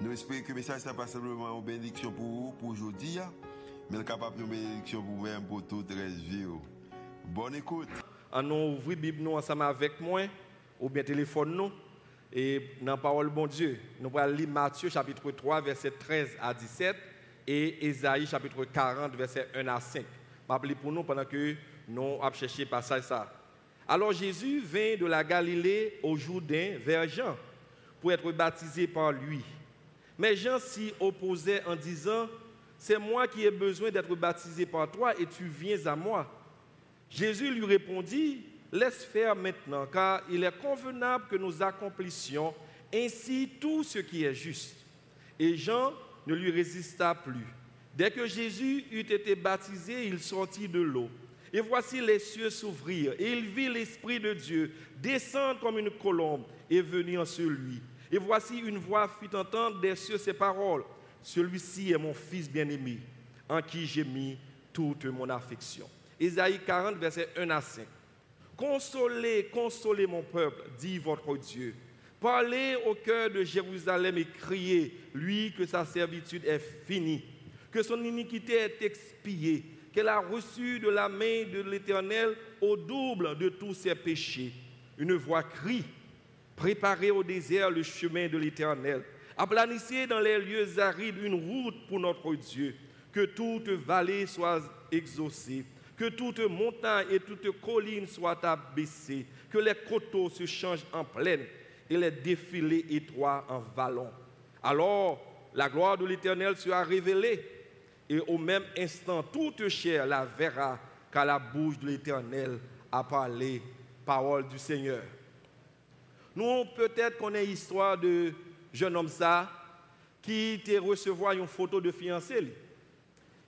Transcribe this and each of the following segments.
Nous espérons que le message n'est pas simplement une bénédiction pour vous, pour aujourd'hui, mais capable de bénédiction pour vous-même, pour toute la vie. Bonne écoute. On nous ouvrir la Bible ensemble avec moi, ou bien téléphone nous, et dans la parole bon Dieu. Nous allons lire Matthieu chapitre 3, verset 13 à 17, et Esaïe chapitre 40, verset 1 à 5. Je pour nous pendant que nous avons cherché passage ça. Alors Jésus vint de la Galilée au Jourdain vers Jean pour être baptisé par lui. Mais Jean s'y opposait en disant, c'est moi qui ai besoin d'être baptisé par toi et tu viens à moi. Jésus lui répondit, laisse faire maintenant, car il est convenable que nous accomplissions ainsi tout ce qui est juste. Et Jean ne lui résista plus. Dès que Jésus eut été baptisé, il sortit de l'eau. Et voici les cieux s'ouvrir, et il vit l'Esprit de Dieu descendre comme une colombe et venir sur lui. Et voici une voix fit entendre des cieux ces paroles. Celui-ci est mon fils bien-aimé, en qui j'ai mis toute mon affection. Isaïe 40, verset 1 à 5. Consolez, consolez mon peuple, dit votre Dieu. Parlez au cœur de Jérusalem et criez, lui, que sa servitude est finie, que son iniquité est expiée, qu'elle a reçu de la main de l'Éternel au double de tous ses péchés. Une voix crie, Préparez au désert le chemin de l'Éternel. Aplanissez dans les lieux arides une route pour notre Dieu. Que toute vallée soit exaucée. Que toute montagne et toute colline soient abaissées. Que les coteaux se changent en plaine et les défilés étroits en vallons. Alors la gloire de l'Éternel sera révélée. Et au même instant, toute chair la verra, car la bouche de l'Éternel a parlé. Parole du Seigneur. Nous, peut-être qu'on ait histoire de jeune homme ça qui était recevoir une photo de fiancé.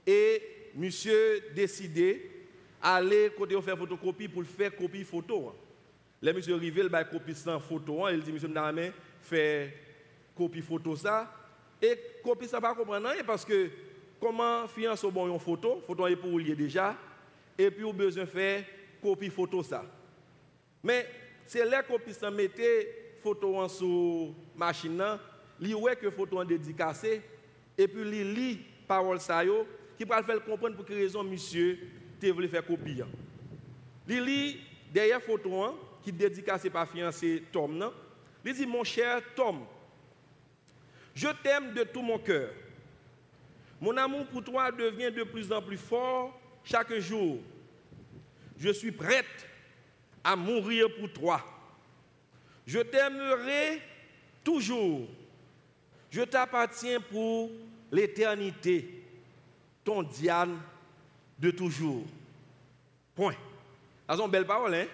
Et monsieur décidé aller côté faire photocopie pour faire copie photo. Le monsieur arrivé, il a copie sans photo, il dit monsieur madame fait copie photo ça et copie ça pas comprendre parce que comment fiancé bon une photo, photo est pour lier déjà et puis on besoin faire copie photo ça. Mais c'est là qu'on puisse mettre photo sur machine, li ouais que photo en dédicacé et puis li lit parole yo qui va faire comprendre pour quelle raison monsieur te voulu faire copie. Li lit derrière photo qui dédicacé par fiancé Tom non. Il dit mon cher Tom, je t'aime de tout mon cœur. Mon amour pour toi devient de plus en plus fort chaque jour. Je suis prête à mourir pour toi. Je t'aimerai toujours. Je t'appartiens pour l'éternité. Ton Diane de toujours. Point. C'est une belle parole, hein?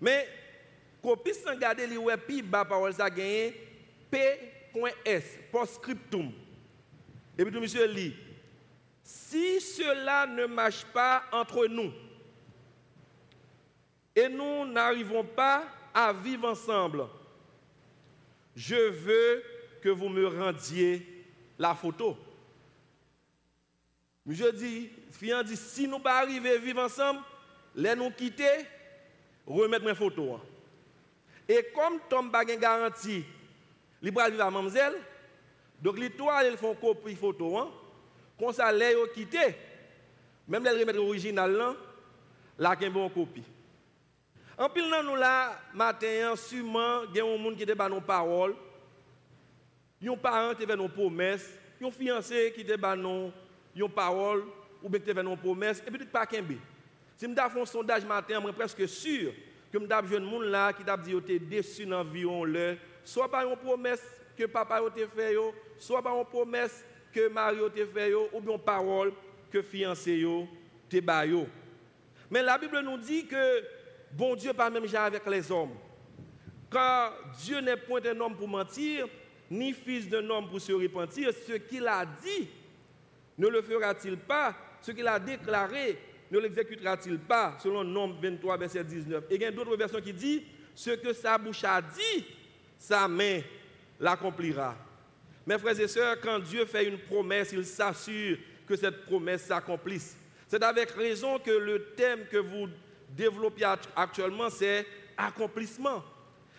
Mais, qu'on puisse regarder les web, puis bas parole, ça gagné P.S. Postscriptum. Et puis, monsieur lit. Si cela ne marche pas entre nous, et nous n'arrivons pas à vivre ensemble. Je veux que vous me rendiez la photo. Je dis, Fian dit, si nous pas arriver à vivre ensemble, les nous quitter, remettre mes photos. Et comme Tom Baguen garantie, il va vivre à mademoiselle, donc les trois, ils font copie photo. Hein? Quand ça les quitter, même les remettre original là, là qu'il bon copie. En pile nan nous là matin sûrement il y a un monde qui ba nos paroles. Yon parent te fait nos promesses, yon fiancé qui ba nos yon parole ou bien te fait nos promesses et tout pas kembe. Si m'ta font sondage matin, je suis presque sûr que m'ta jeune monde là qui t'a dit te déçu dans environ l'heure, soit par une promesse que papa te fait soit par une promesse que Mario te fait ou bien une parole que fiancé ba yo. Mais la Bible nous dit que Bon Dieu pas même avec les hommes. Car Dieu n'est point un homme pour mentir, ni fils d'un homme pour se repentir, ce qu'il a dit, ne le fera-t-il pas? Ce qu'il a déclaré, ne l'exécutera-t-il pas? Selon Nombre 23, verset 19. Et il y a d'autres versions qui disent, ce que sa bouche a dit, sa main l'accomplira. Mes frères et sœurs, quand Dieu fait une promesse, il s'assure que cette promesse s'accomplisse. C'est avec raison que le thème que vous développez actuellement, c'est accomplissement.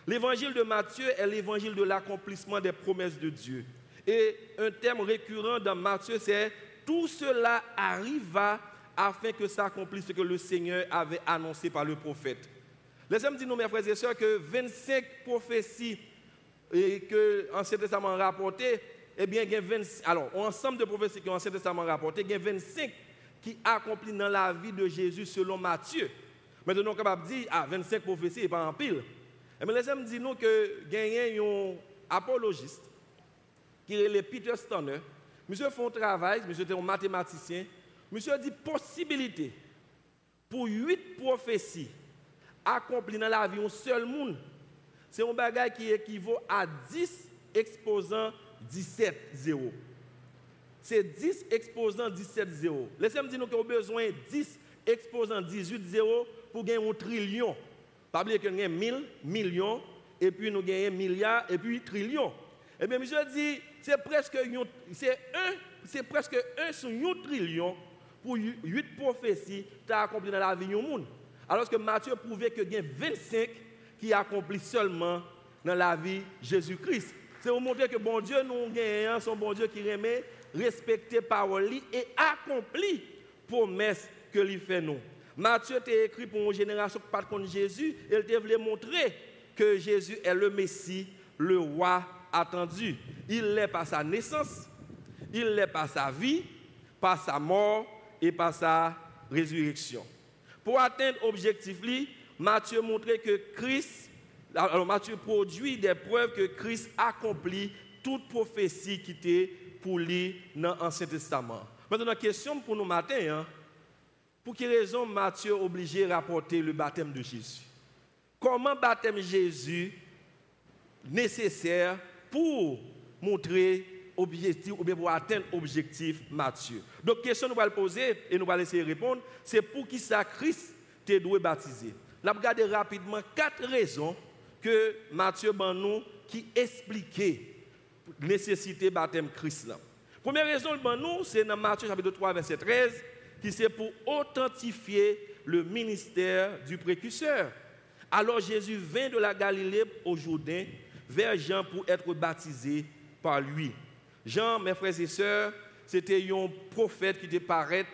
L'évangile de Matthieu est l'évangile de l'accomplissement des promesses de Dieu. Et un thème récurrent dans Matthieu, c'est tout cela arriva afin que s'accomplisse ce que le Seigneur avait annoncé par le prophète. Laissez-moi dire, mes frères et sœurs, que 25 prophéties et que l'Ancien Testament rapporté, eh bien, il y a 20, alors, ensemble de prophéties que l'Ancien Testament rapporté, il y a 25 qui accomplissent dans la vie de Jésus selon Matthieu. Maintenant, on est capable de dire, ah, 25 prophéties, et pas en pile. Mais eh laissez-moi dire nous que a un apologiste qui est Peter Stoner. Monsieur fait un travail, monsieur est un mathématicien. Monsieur dit possibilité pour huit prophéties accomplies dans la vie d'un seul monde. C'est un bagage qui équivaut à 10 exposants 17 0. C'est 10 exposants 17 0. Laissez-moi dire nous avons besoin de 10 exposants 18 0 pour gagner un trillion. Pas oublier que nous avons 1000 millions, et puis nous gagnons milliards, et puis trillions. Eh bien, monsieur dit, c'est presque, un, presque un sur un trillion pour huit prophéties qui accompli dans la vie du monde. Alors que Matthieu prouvait que il y a 25 qui accomplissent seulement dans la vie Jésus-Christ. C'est pour montrer que bon Dieu nous gagne, son bon Dieu qui remet, respecter parole et accomplit promesse que lui fait nous. Matthieu a écrit pour une génération qui pas contre Jésus, il voulait montrer que Jésus est le Messie, le roi attendu. Il l'est par sa naissance, il l'est par sa vie, par sa mort et par sa résurrection. Pour atteindre l'objectif, Matthieu montrait que Christ, alors Matthieu produit des preuves que Christ accomplit toute prophétie qui était pour lui dans l'Ancien Testament. Maintenant, question pour nous matin, hein, pour quelle raison Matthieu obligé de rapporter le baptême de Jésus? Comment baptême Jésus nécessaire pour montrer objectif ou bien pour atteindre l'objectif Matthieu? Donc, question nous allons poser et nous allons essayer de répondre, c'est pour qui ça Christ t'est doué baptiser. Nous regarder rapidement quatre raisons que Matthieu nous qui expliquait la nécessité baptême Christ. Première raison, c'est dans Matthieu chapitre 3, verset 13 qui c'est pour authentifier le ministère du précurseur. Alors Jésus vint de la Galilée au Jourdain vers Jean pour être baptisé par lui. Jean, mes frères et sœurs, c'était un prophète qui paraît,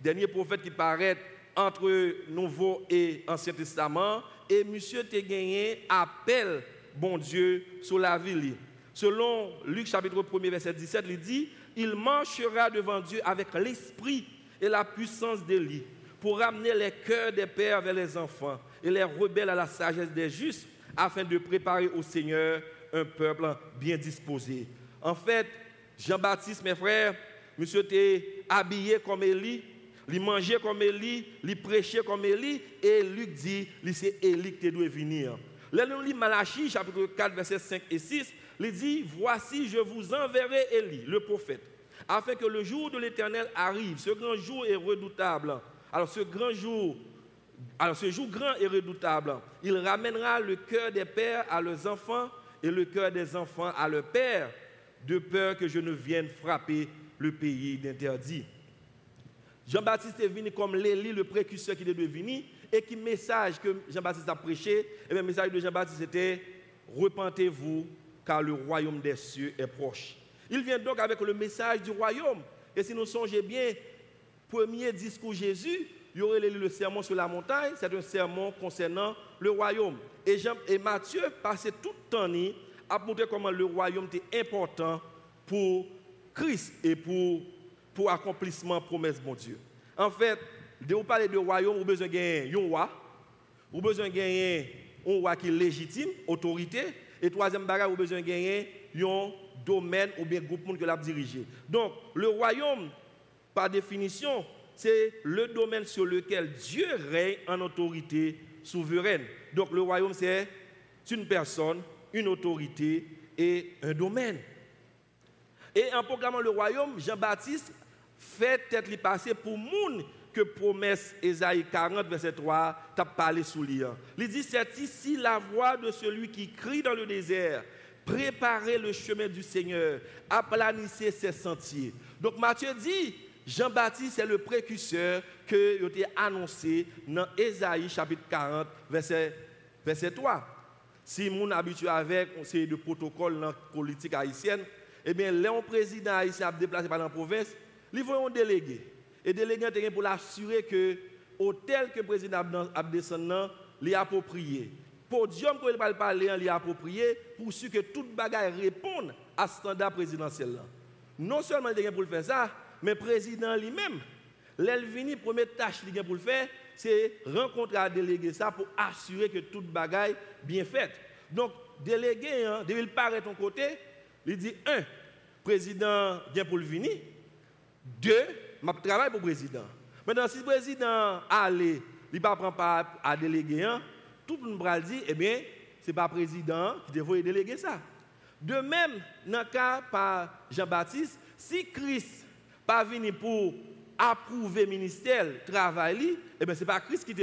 dernier prophète qui paraît entre Nouveau et Ancien Testament, et monsieur t'a gagné appel, bon Dieu, sur la ville. Selon Luc chapitre 1 verset 17, il dit, il marchera devant Dieu avec l'esprit et la puissance d'Élie pour ramener les cœurs des pères vers les enfants et les rebelles à la sagesse des justes afin de préparer au Seigneur un peuple bien disposé. En fait, Jean-Baptiste, mes frères, monsieur était habillé comme Élie, il mangeait comme Élie, il prêchait comme Élie, et Luc dit, c'est Élie qui doit venir. Là, lisons Malachie, chapitre 4, versets 5 et 6, il dit, voici, je vous enverrai Élie, le prophète afin que le jour de l'Éternel arrive. Ce grand jour est redoutable. Alors ce grand jour, alors ce jour grand et redoutable, il ramènera le cœur des pères à leurs enfants et le cœur des enfants à leurs pères, de peur que je ne vienne frapper le pays d'interdit. Jean-Baptiste est venu comme l'Élie, le précurseur qui devait venir, et qui message que Jean-Baptiste a prêché, et eh le message de Jean-Baptiste était Repentez-vous, car le royaume des cieux est proche. Il vient donc avec le message du royaume. Et si nous songeons bien, premier discours Jésus, il y aurait le sermon sur la montagne, c'est un sermon concernant le royaume. Et, Jean, et Matthieu passait tout le temps à montrer comment le royaume était important pour Christ et pour, pour accomplissement promesse de mon Dieu. En fait, de vous parler de royaume, vous avez besoin de gagner un roi, vous avez besoin de gagner un roi qui est légitime, autorité, et troisième bagage, vous avez besoin de gagner un domaine ou bien groupe que l'a dirigé. Donc, le royaume, par définition, c'est le domaine sur lequel Dieu règne en autorité souveraine. Donc, le royaume, c'est une personne, une autorité et un domaine. Et en proclamant le royaume, Jean-Baptiste fait tête lui passer pour moun que promesse Ésaïe 40, verset 3, t'a parlé sous lien. Il dit, c'est ici la voix de celui qui crie dans le désert. Préparez le chemin du Seigneur, aplanissez ses sentiers. Donc Matthieu dit, Jean-Baptiste est le précurseur que a annoncé dans Ésaïe chapitre 40, verset, verset 3. Si mon habitué avec c'est de protocole dans la politique haïtienne, eh bien, les président haïtien a déplacé par la province, ils vont un délégué. Et délégué pour l'assurer que l'hôtel que le président a descendu, est approprié. Podium que va parler, est approprié pour que toute bagaille réponde à ce standard présidentiel. Non seulement il pour le faire ça, mais le président lui-même, l'Elvini, première tâche qu'il pour le faire, c'est rencontrer un délégué ça pour assurer que toute bagaille bien faite. Donc, délégué, hein, il paraît ton côté, il dit un, président vient pour le venir. Deux, je travaille pour le président. Maintenant, si le président allait, il ne prend pas à déléguer, hein, tout le monde dit, eh bien, ce n'est pas le président qui devrait déléguer ça. De même, dans le cas par Jean-Baptiste, si Christ pas venu pour approuver le ministère, travail, eh bien, ce n'est pas Christ qui te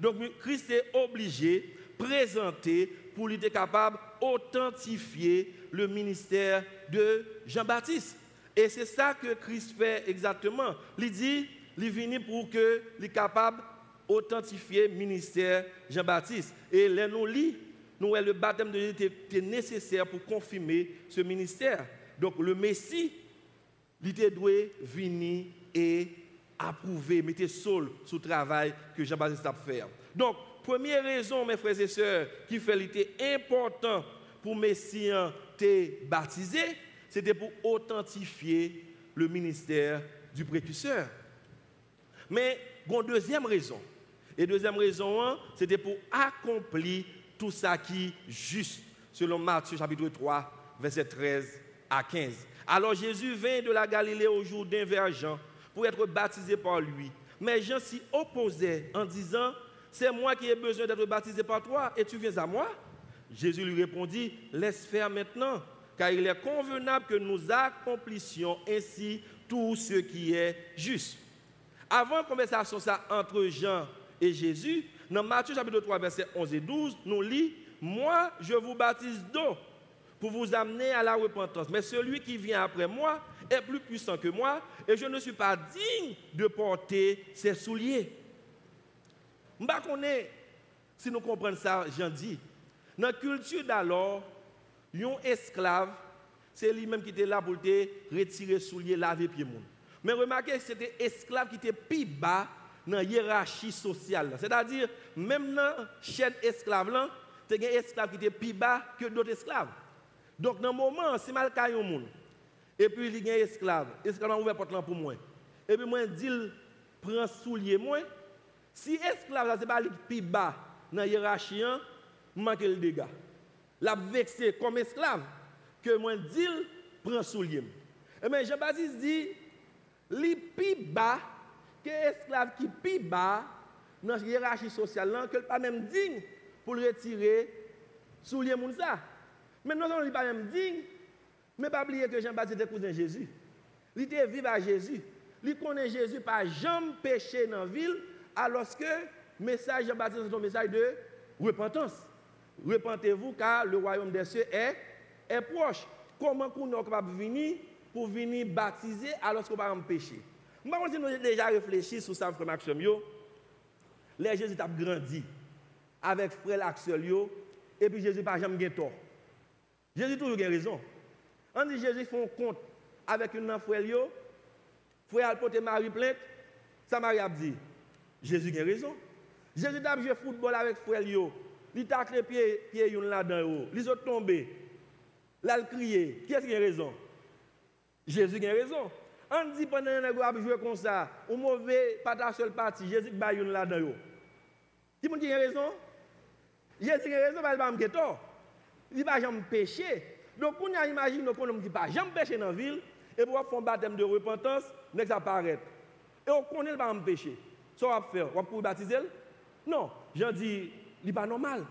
Donc, Christ est obligé de présenter pour être capable d'authentifier le ministère de Jean-Baptiste. Et c'est ça que Christ fait exactement. Il dit, il venu pour que soit capable d'authentifier le ministère Jean-Baptiste. Et là, nous lit, nous le baptême de Jésus était nécessaire pour confirmer ce ministère. Donc le Messie, il était doué venir et approuver, mettre sol sur le travail que Jean-Baptiste a fait. Donc, première raison, mes frères et sœurs, qui fait était important pour Messie te baptisé, c'était pour authentifier le ministère du précurseur. Mais, une deuxième raison. Et deuxième raison, hein, c'était pour accomplir tout ça qui est juste, selon Matthieu chapitre 3, verset 13 à 15. Alors Jésus vint de la Galilée au Jourdain vers Jean pour être baptisé par lui. Mais Jean s'y opposait en disant, c'est moi qui ai besoin d'être baptisé par toi et tu viens à moi? Jésus lui répondit, laisse faire maintenant, car il est convenable que nous accomplissions ainsi tout ce qui est juste. Avant la conversation ça entre Jean et Jésus, dans Matthieu chapitre 3, verset 11 et 12, nous lit, moi je vous baptise d'eau pour vous amener à la repentance. Mais celui qui vient après moi est plus puissant que moi et je ne suis pas digne de porter ses souliers. Je ne si nous comprenons ça, Jean dit. Dans la culture d'alors, un esclave, c'est lui-même qui était là pour te retirer souliers, laver pieds. Mais remarquez, que c'était esclave qui était plus bas dans la hiérarchie sociale. C'est-à-dire, même dans la chaîne esclave, il y a des esclaves qui étaient plus bas que d'autres esclaves. Donc, dans le moment, si mal un monde, et puis il y a un esclave, l'esclave a ouvert porte pour moi, et puis moi, dit, prend soulier moi, si esclave, ce n'est pas le plus bas dans la hiérarchie, manque le dégât. La vexé comme esclave, que moi dit, prend soulier. Et bien, Jean-Baptiste dit, les plus bas, ke esklav ki pi ba nan yerachi sosyal lan, ke l pa menm ding pou l retire sou liye moun sa. Men non son li pa menm ding, men pa bliye ke Jean-Baptiste kouzen Jésus. Li te vive a Jésus. Li konen Jésus pa jam peche nan vil, aloske mesaj Jean-Baptiste son mesaj de repentans. Repentez-vous ka le royaume des cieux est, est proche. Koman kou nou kapap vini pou vini batize aloske ou pa menm peche? Je ne sais nous déjà réfléchi sur ça, frère Maxime. Les Jésus a grandi avec frère Axel et puis Jésus n'a jamais tort. Jésus a toujours raison. On dit Jésus fait un compte avec une frère frère a porté Marie plainte, ça Marie a dit Jésus a raison. Jésus a joué football avec frère il tacle les pieds, pieds là-dedans, ils ont tombé. Là, il crié. Qui est-ce qui a raison Jésus a raison. On dit pendant que a joué comme ça, au mauvais, pas ta seule partie, Jésus a une là-dedans. Qui a raison Jésus a raison, il va me tort. Il va jamais pécher. Donc, on a imaginé qu'on ne dit pas jamais pécher dans la ville, et pour faire un baptême de repentance, mais ça paraît. Et on connaît va me pécher. Ça va faire, on va baptiser Non, j'en dis, il pas normal.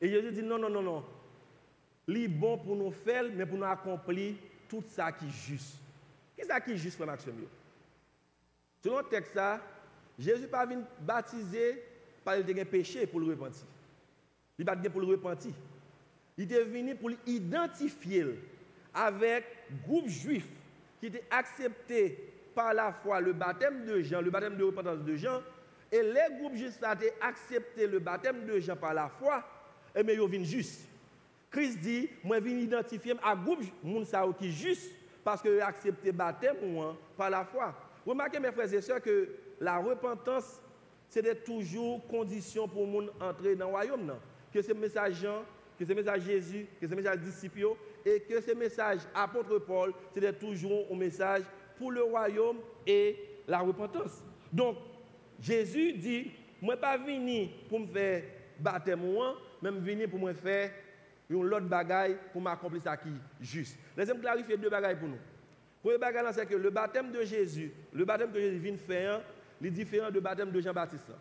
Et Jésus dit non, non, non, non. li bon pour nous faire, mais pour nous accomplir tout ça qui est juste. Qu'est-ce qui est juste, frère Maxime? Selon le texte, ça, Jésus pas venu baptiser par le péché pour le repentir. Il pas pour le repentir. Il est venu pour l'identifier avec groupe juif qui était accepté par la foi le baptême de Jean, le baptême de repentance de Jean, et les groupes justes ont accepté le baptême de Jean par la foi, et mais ils viennent juste. Christ dit, moi je viens identifier un groupe qui est juste parce que accepté le baptême par la foi. Remarquez mes frères et sœurs que la repentance, c'était toujours condition pour monde entrer dans le royaume. Que ce message Jean, que ce message Jésus, que ce message disciples, et que ce message apôtre Paul, c'était toujours un message pour le royaume et la repentance. Donc, Jésus dit, moi pas venu pour me faire baptême moi, même venu pour me faire une autre bagaille pour m'accomplir ça qui est juste. Laissez-moi clarifier deux bagailles pour nous. Premier bagaille, c'est que le baptême de Jésus, le baptême que Jésus vient faire, est différent du baptême de Jean-Baptiste.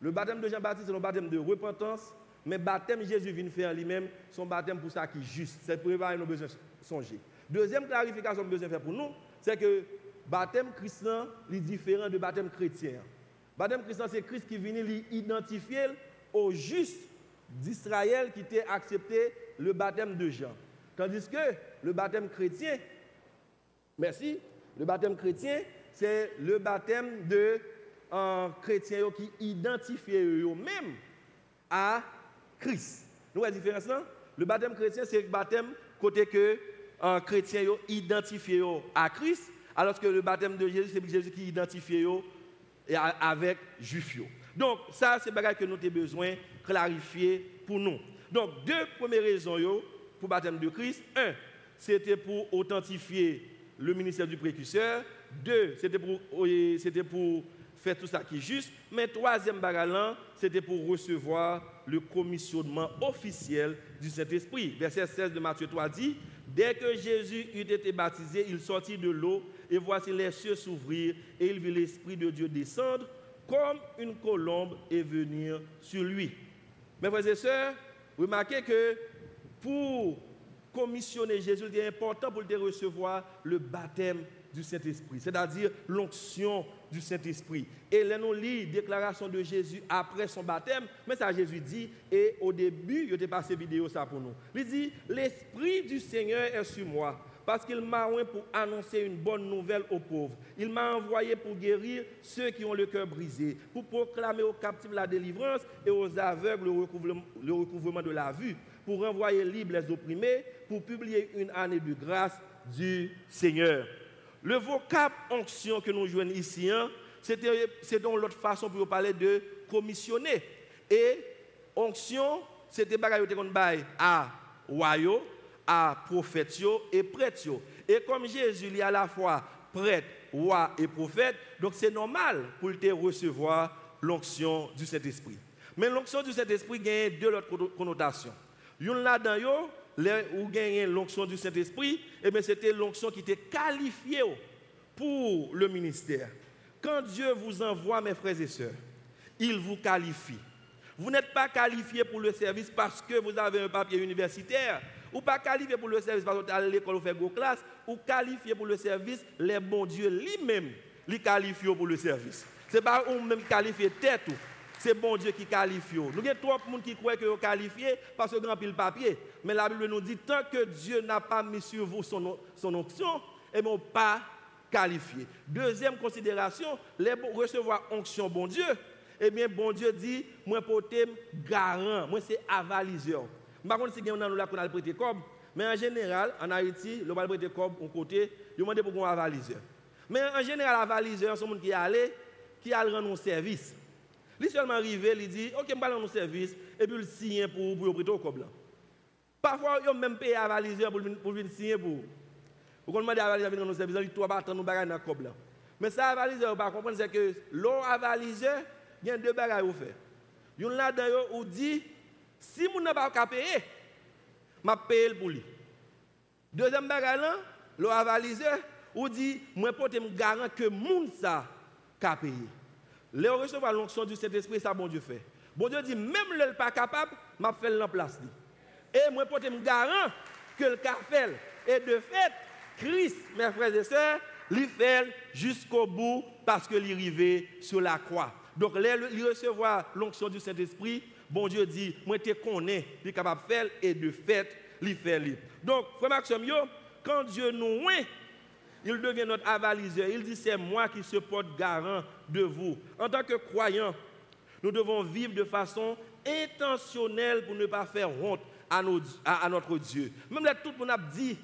Le baptême de Jean-Baptiste, c'est un baptême de repentance, mais le baptême Jésus vient faire lui-même, son baptême pour ça qui est juste. C'est pour que nous besoin de songer. Deuxième clarification que nous besoin faire pour nous, c'est que le baptême chrétien est différent du baptême chrétien. Le baptême chrétien, c'est Christ qui vient identifier au juste d'Israël qui a accepté le baptême de Jean. Tandis que le baptême chrétien, merci, le baptême chrétien, c'est le baptême de un chrétien qui identifie eux-mêmes à Christ. Nous voyez la différence? Le baptême chrétien, c'est le baptême côté que un chrétien identifie à Christ, alors que le baptême de Jésus, c'est Jésus qui identifie avec juif. Donc, ça, c'est ce que nous avons besoin de clarifier pour nous. Donc, deux premières raisons pour le baptême de Christ. Un, c'était pour authentifier le ministère du précurseur. Deux, c'était pour, faire tout ça qui est juste. Mais troisième bagage, c'était pour recevoir le commissionnement officiel du Saint-Esprit. Verset 16 de Matthieu 3 dit, Dès que Jésus eut été baptisé, il sortit de l'eau, et voici les cieux s'ouvrir, et il vit l'Esprit de Dieu descendre comme une colombe et venir sur lui. Mes frères et sœurs, remarquez que pour commissionner Jésus, il est important pour le recevoir le baptême du Saint-Esprit, c'est-à-dire l'onction du Saint-Esprit. Et là, nous lisons déclaration de Jésus après son baptême, mais ça Jésus dit, et au début, il a passé vidéo ça pour nous. Il dit, l'Esprit du Seigneur est sur moi, parce qu'il m'a envoyé pour annoncer une bonne nouvelle aux pauvres. Il m'a envoyé pour guérir ceux qui ont le cœur brisé, pour proclamer aux captifs la délivrance et aux aveugles le recouvrement, de la vue, pour renvoyer libres les opprimés, pour publier une année de grâce du Seigneur. Le vocable onction que nous jouons ici, hein, c'est donc l'autre façon pour parler de commissionner. Et onction, c'était bagaille à royaux, à prophètes et prêtres. Et comme Jésus est à la fois prêtre, roi et prophète, donc c'est normal pour te recevoir l'onction du Saint-Esprit. Mais l'onction du Saint-Esprit gagne deux autres connotations. Une là-dedans, où gagne l'onction du Saint-Esprit, eh c'était l'onction qui était qualifiée pour le ministère. Quand Dieu vous envoie, mes frères et sœurs, il vous qualifie. Vous n'êtes pas qualifié pour le service parce que vous avez un papier universitaire, ou pas qualifié pour le service parce que à l'école, vous faites vos classes, ou qualifié pour le service, les bons Dieu lui-même les qualifie pour le service. Ce n'est pas vous-même qualifié tête c'est bon Dieu qui qualifie. Nous avons trop de monde qui croient que vous qualifié parce que grand pile papier. Mais la Bible nous dit tant que Dieu n'a pas mis sur vous son, son onction, et non pas qualifié. Deuxième considération, les recevoir onction bon Dieu. Eh bien, bon Dieu dit, moi porter garant, moi c'est avaliseur. Mpa kon si gen nan nou la kon al prete kob, men an general, an Haiti, lo bal prete kob, on kote, yo mande pou kon avalize. Men an general avalize, an son moun ki ale, ki al ran nou servis. Li selman rive, li di, ok mpa lan nou servis, epi l siyen pou pou yo prete kob lan. Parfwa yo menm peye avalize pou vin siyen pou. Ou kon mande avalize vin ran nou servis, an li to batan nou bagay nan kob lan. Men sa avalize ou pa kompren se ke lo avalize, gen de bagay ou fe. Yon la dayo ou di, en si vous n'avez pas payé, je payer pour lui. Deuxième bagage l'eau avaliseur, ou dit, moi, pour te garantir que moun ça a payé. Les recevoir l'onction du Saint-Esprit, ça bon Dieu fait. Bon Dieu dit, même le pas capable, m'a fait la place. Et moi, je me garant que le fait. Et de fait, Christ, mes frères et sœurs, il fait jusqu'au bout parce que arrivé sur la croix. Donc, il recevoir l'onction du Saint-Esprit, bon Dieu dit, moi, je connais, il est capable de faire, et de fait, il fait. Donc, frère Maxime, quand Dieu nous il devient notre avaliseur. Il dit, c'est moi qui se porte garant de vous. En tant que croyants, nous devons vivre de façon intentionnelle pour ne pas faire honte à, notre Dieu. Même là, tout le monde a dit,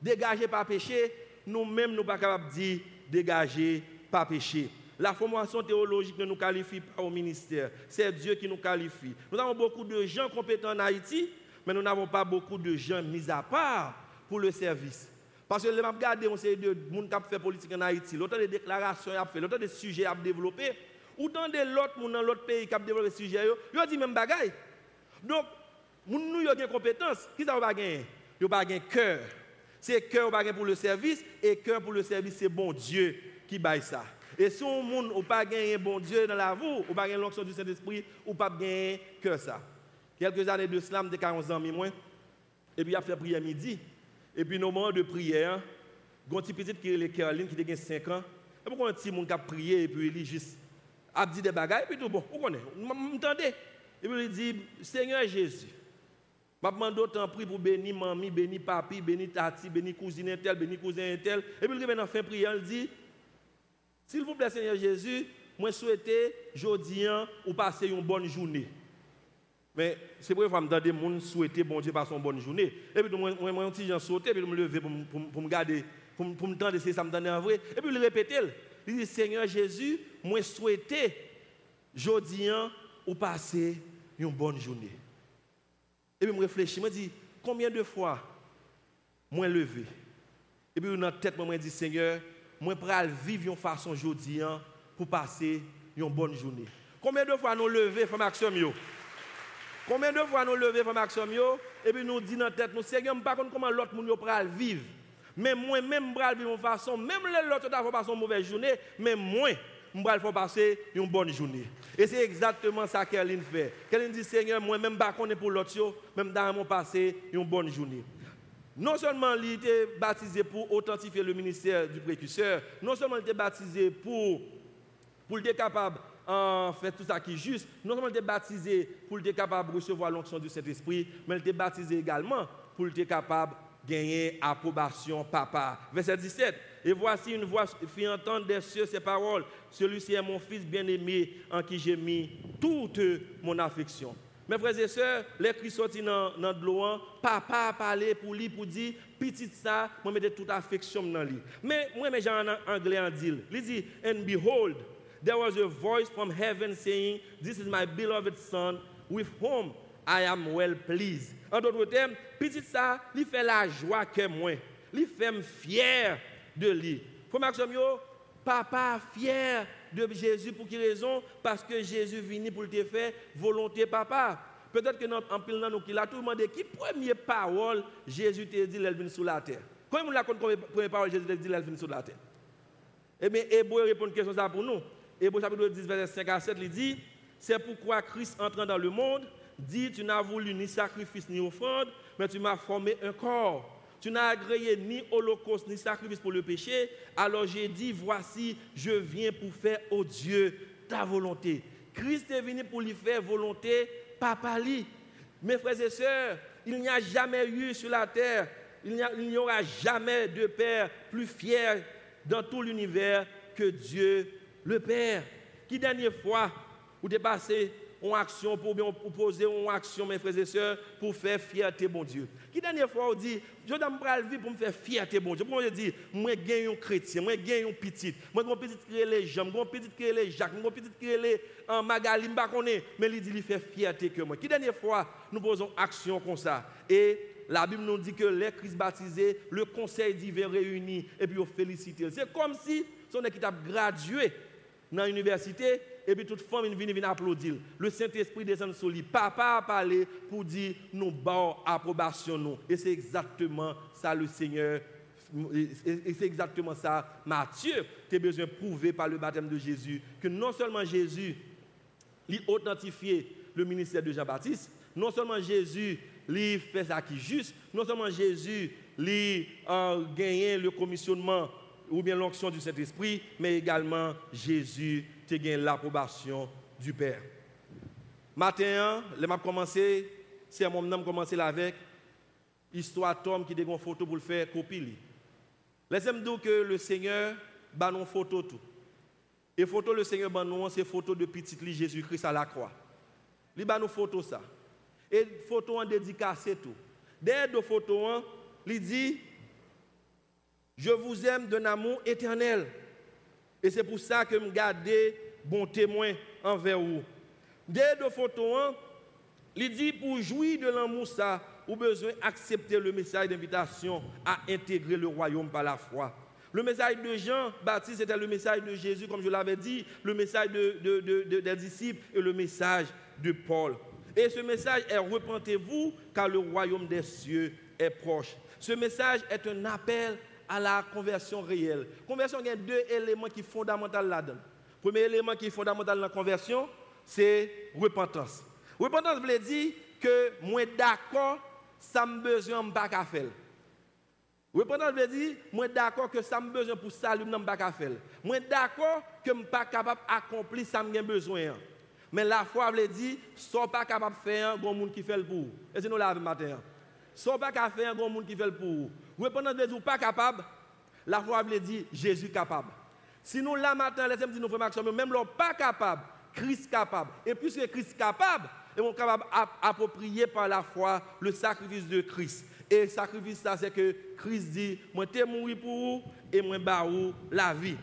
dégagez par péché, nous-mêmes, nous ne sommes pas capables de dire, dégagez par péché. La formation théologique ne nous qualifie pas au ministère. C'est Dieu qui nous qualifie. Nous avons beaucoup de gens compétents en Haïti, mais nous n'avons pas beaucoup de gens mis à part pour le service. Parce que les regardé, on sait de monde qui fait politique en Haïti, l'autre des déclarations a fait, des sujets à développer, ou dans des l'autre monde dans l'autre pays qui a développé des sujets, ils ont dit même bagaille. Donc, nous avons des compétences, qui ça va gagner Ils pas gagner cœur. C'est cœur pour le service et cœur pour le service, c'est bon Dieu qui baille ça. Et si on n'a pas gagné bon Dieu dans la vie, ou pas gagné l'onction du Saint-Esprit, ou pas gagné que ça. Quelques années de slam, de 40 ans, moins, et puis il a fait prière midi. Et puis, nos moments de prière, il y a un petit petit qui est Caroline qui a 5 ans. Et pourquoi un petit monde qui a prié et puis il juste a dit des bagages et puis tout bon, vous connaissez, m'entendez? Et puis il dit Seigneur Jésus, je demande autant prix pour bénir mamie, bénir papi, bénir tati, bénir cousine tel, bénir cousin tel. Et puis il vient dans fin prière, il dit S'il vous plaît Seigneur Jésus, moi souhaite aujourd'hui ou passer une bonne journée. Mais c'est pour ça que je me souhaiter bon Dieu passer une bonne journée. Et puis, moi, moi, petit sauté, puis je me lever pour, me garder, pour, me tendre, ça me donne en vrai. Et puis, il répète, il dit, Seigneur Jésus, moi souhaiter, aujourd'hui, ou passer une bonne journée. Et puis, je réfléchis, je me dis, combien de fois, moi levé? Et puis, dans la tête, moi, je dis, Seigneur, moi, je vivre une façon aujourd'hui pour passer une bonne journée. Combien de fois nous lever, frère Maxime, Combien de fois nous levons pour Maxime et puis nous disons dans tête, nous Seigneur, pas comment l'autre monde peut vivre. Mais moi-même, je vais vivre de façon, même l'autre va passer une mauvaise journée, mais moi, je vais passer une bonne journée. Et c'est exactement ça qu'elle fait. Qu'elle dit, Seigneur, moi-même, je ne pour l'autre, même dans mon passé, une bonne journée. Non seulement il était baptisé pour authentifier le ministère du précurseur, non seulement il était baptisé pour, pour être capable en fait tout ça qui est juste. Non seulement il était baptisé pour être capable de recevoir l'onction du Saint-Esprit, mais il était baptisé également pour être capable de gagner approbation papa. Verset 17. Et voici une voix fit entendre des cieux ces paroles. Celui-ci est mon fils bien-aimé en qui j'ai mis toute mon affection. Mes frères et sœurs, les cris sortis dans, de l'eau, papa a parlé pour lui, pour dire, petit ça, moi mettez toute affection dans lui. Mais moi, mes gens en anglais en dit, il dit, and behold, there was a voice from heaven saying, This is my beloved son, with whom I am well pleased. En d'autres termes, petit ça, il fait la joie que moi. Il fait me fier de lui. Faut yo, papa fier de Jésus pour quelle raison? Parce que Jésus venu pour te faire volonté papa. Peut-être que notre en pile nous qui l'a tout demandé qui première parole Jésus te dit elle vient sur la terre? Comment la première parole Jésus te dit elle vient sur la terre? Eh bien, Hébreu répond une question ça pour nous. Hébreu chapitre 10, verset 5 à 7, il dit C'est pourquoi Christ entrant dans le monde, dit Tu n'as voulu ni sacrifice ni offrande, mais tu m'as formé un corps. Tu n'as agréé ni holocauste ni sacrifice pour le péché. Alors j'ai dit Voici, je viens pour faire, au Dieu, ta volonté. Christ est venu pour lui faire volonté, papa lui. Mes frères et sœurs, il n'y a jamais eu sur la terre, il n'y aura jamais de Père plus fier dans tout l'univers que Dieu le Père, qui dernière fois, vous dépassez une action pour bien poser une action, mes frères et sœurs, pour faire fierté, bon Dieu. Qui dernière fois, vous dit, je dois me vie pour me faire fierté, bon Dieu. Pour me dire, moi, gagne un chrétien, moi, gagne un petit, moi, un petit créer les jambes, moi, petit créer les Jacques, moi, petit créer les en Magali, mais il dit, il fait fierté que moi. Qui dernière fois, nous posons action comme ça? Et la Bible nous dit que les Christ baptisés, le conseil divin réuni, et puis on félicite. C'est comme si son équipe a gradué dans l'université, et puis toute femme vient venir applaudir. Le Saint-Esprit descend sur lui. Papa a parlé pour dire nous bons approbation nous. Et c'est exactement ça le Seigneur. Et c'est exactement ça, Matthieu, tu as besoin de prouver par le baptême de Jésus que non seulement Jésus, lui authentifié le ministère de Jean-Baptiste, non seulement Jésus, lui fait ça qui est juste. Non seulement Jésus, lui a gagné le commissionnement ou bien l'onction du Saint-Esprit, mais également Jésus a gagné l'approbation du Père. Matin, je vais commencer, c'est mon nom commencer avec histoire Tom qui une photo pour le faire copie. Laissez-moi dire que le Seigneur a une photo tout. Et photo le Seigneur ban nous c'est photo de petit Jésus-Christ à la croix. Il ba nous photo ça. Et photo en dédicacé tout. Derrière de photo il dit je vous aime d'un amour éternel. Et c'est pour ça que je garde bon témoin envers vous. Derrière de photo il dit pour jouir de l'amour ça, vous besoin d'accepter le message d'invitation à intégrer le royaume par la foi. Le message de Jean-Baptiste était le message de Jésus, comme je l'avais dit, le message des disciples et le message de Paul. Et ce message est repentez-vous car le royaume des cieux est proche. Ce message est un appel à la conversion réelle. Conversion, il y a deux éléments qui sont fondamentaux là-dedans. Premier élément qui est fondamental dans la conversion, c'est repentance. Repentance veut dire que moi d'accord, ça me besoin de pas faire. Repentance veut dire, moi d'accord que ça me besoin pour saluer, je ne pas faire. Moi d'accord que je suis pas capable d'accomplir ça me besoin. Mais la foi veut dire, ne pas capable de faire, il y a monde qui fait le pour. Et c'est nous là matin. Ne pas de il y a monde qui fait pour. Repentance veut dire, pas capable. La foi veut dire, Jésus capable. Si nous là matin, les dit nous frères même l'on pas capable, Christ capable. Et puisque Christ capable, et on capable d'approprier par la foi le sacrifice de Christ. Et le sacrifice, c'est que Christ dit, moi, t'es mort pour vous et moi, bah la vie.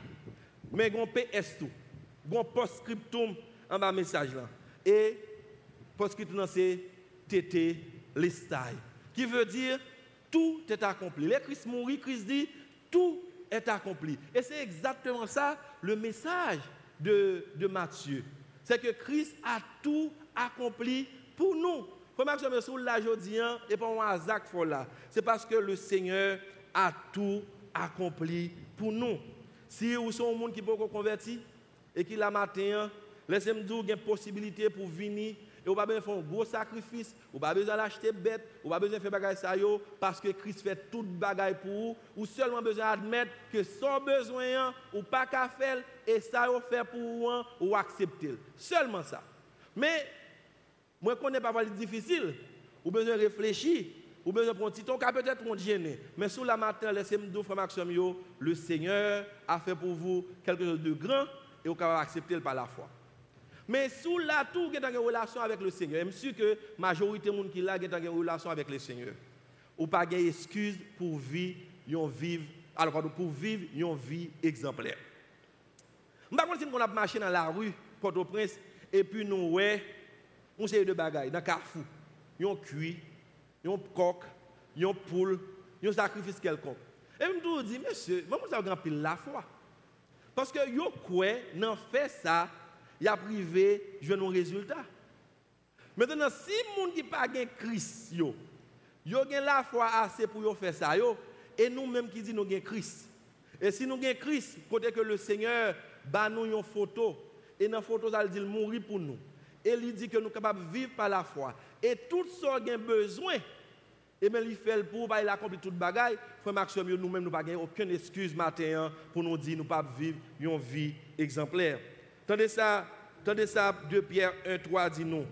Mais on PS tout. On post-scriptum en bas message là. Et post-scriptum, c'est tété l'estai. Qui veut dire, tout est accompli. Les Christ mourit, Christ dit, tout est accompli. Et c'est exactement ça le message de, de Matthieu. C'est que Christ a tout accompli pour nous. Comment je me souviens là aujourd'hui et pas un hasard là. C'est parce que le Seigneur a tout accompli pour nous. Si vous êtes un monde qui peut converti et qui la matin, laissez-moi dire qu'il y a une possibilité pour venir et vous pas besoin faire un gros sacrifice, vous pas besoin d'acheter bête, vous pas besoin de faire bagaille ça parce que Christ fait toute bagaille pour vous, ou seulement besoin d'admettre que sans besoin ou pas qu'à faire et ça vous fait pour vous ou accepter. Seulement ça. Mais moi, je connais pas mal difficile. Vous besoin de réfléchir. Vous besoin de prendre un petit temps, peut-être on gêner. Mais sous la matin, laissez-moi dire, le Seigneur a fait pour vous quelque chose de grand et vous pouvez accepter par la foi. Mais sous la tout, vous avez une relation avec le Seigneur. Je suis que la majorité des gens qui là une relation avec le Seigneur. Ou pas d'excuse excuse pour vivre une vie, alors pour vivre une vie exemplaire. Je ne sais pas si on a marché dans la rue, Port-au-Prince, et puis nous, ouais, on sait de bagailles dans Carrefour. Yon cuit, yon coq, yon poule, yon sacrifice quelconque. Et je me dis, monsieur, moi, je grand pile la foi. Parce que yon quoi, n'en fait ça, il a privé, je nos résultats. Maintenant, si moun qui pas gen Christ, yo, yo gen la foi assez pour faire ça, yo, et nous-mêmes qui dit nous gen Christ. Et si nous gen Christ, côté que le Seigneur, ba nous une photo, et dans la photo, ça dit mourir pour nous. Et il dit que nous sommes capables de vivre par la foi. Et tout ce qu'on a besoin, et bien il fait le pour, il accompli toute bagaille. Frère Maxime, nous-mêmes, nous n'avons aucune excuse matin pour nous dire que nous ne pouvons pas vivre une vie exemplaire. Tendez ça, tendez ça, 2 Pierre 1, 3 dit nous.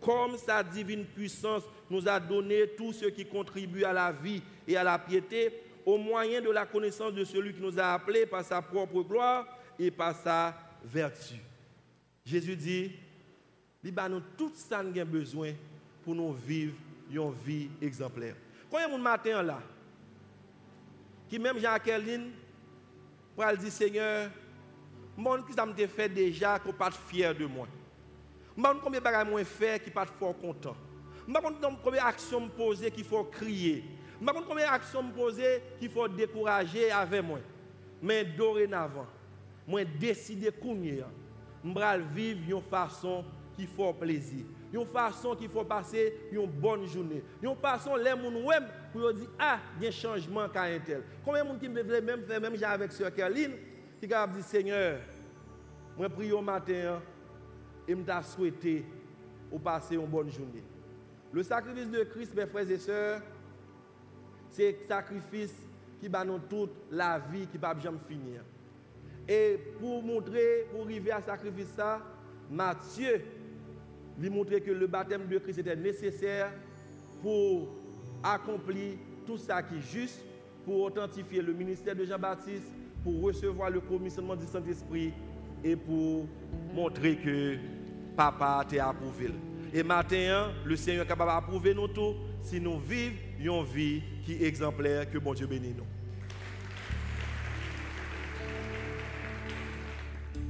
Comme sa divine puissance nous a donné tout ce qui contribue à la vie et à la piété, au moyen de la connaissance de celui qui nous a appelés par sa propre gloire et par sa vertu. Jésus dit, il nous tout ça nous avons besoin pour nous vivre une vie exemplaire. Quand il y a un matin là, qui même Jean-Kéline, pour dire Seigneur, moi, qui ça me fait déjà qu'on pas fier de moi. Ne combien choses moi faire qui pas fort content. Sais combien d'actions me poser qu'il faut crier. Sais combien d'actions me poser qu'il faut décourager avec moi. Mais dorénavant, moi décider je vais vivre d'une façon qui fait plaisir. Une façon qui faut passer une bonne journée. Une façon les gens pour dire ah, il y a un changement tel. Combien de gens qui me veulent même faire même avec sœur Caroline? Qui a dit Seigneur, moi prie au matin et me souhaité ou passer une bonne journée. Le sacrifice de Christ, mes frères et sœurs, c'est un sacrifice qui va nous toute la vie, qui va jamais finir. Et pour montrer, pour arriver à sacrifice ça, Matthieu lui montrer que le baptême de Christ était nécessaire pour accomplir tout ça qui est juste, pour authentifier le ministère de Jean-Baptiste, pour recevoir le commissionnement du Saint-Esprit et pour montrer que papa t'a approuvé. Et maintenant, le Seigneur est capable d'approuver nous tous si nous vivons une vie qui est exemplaire, que bon Dieu bénisse nous.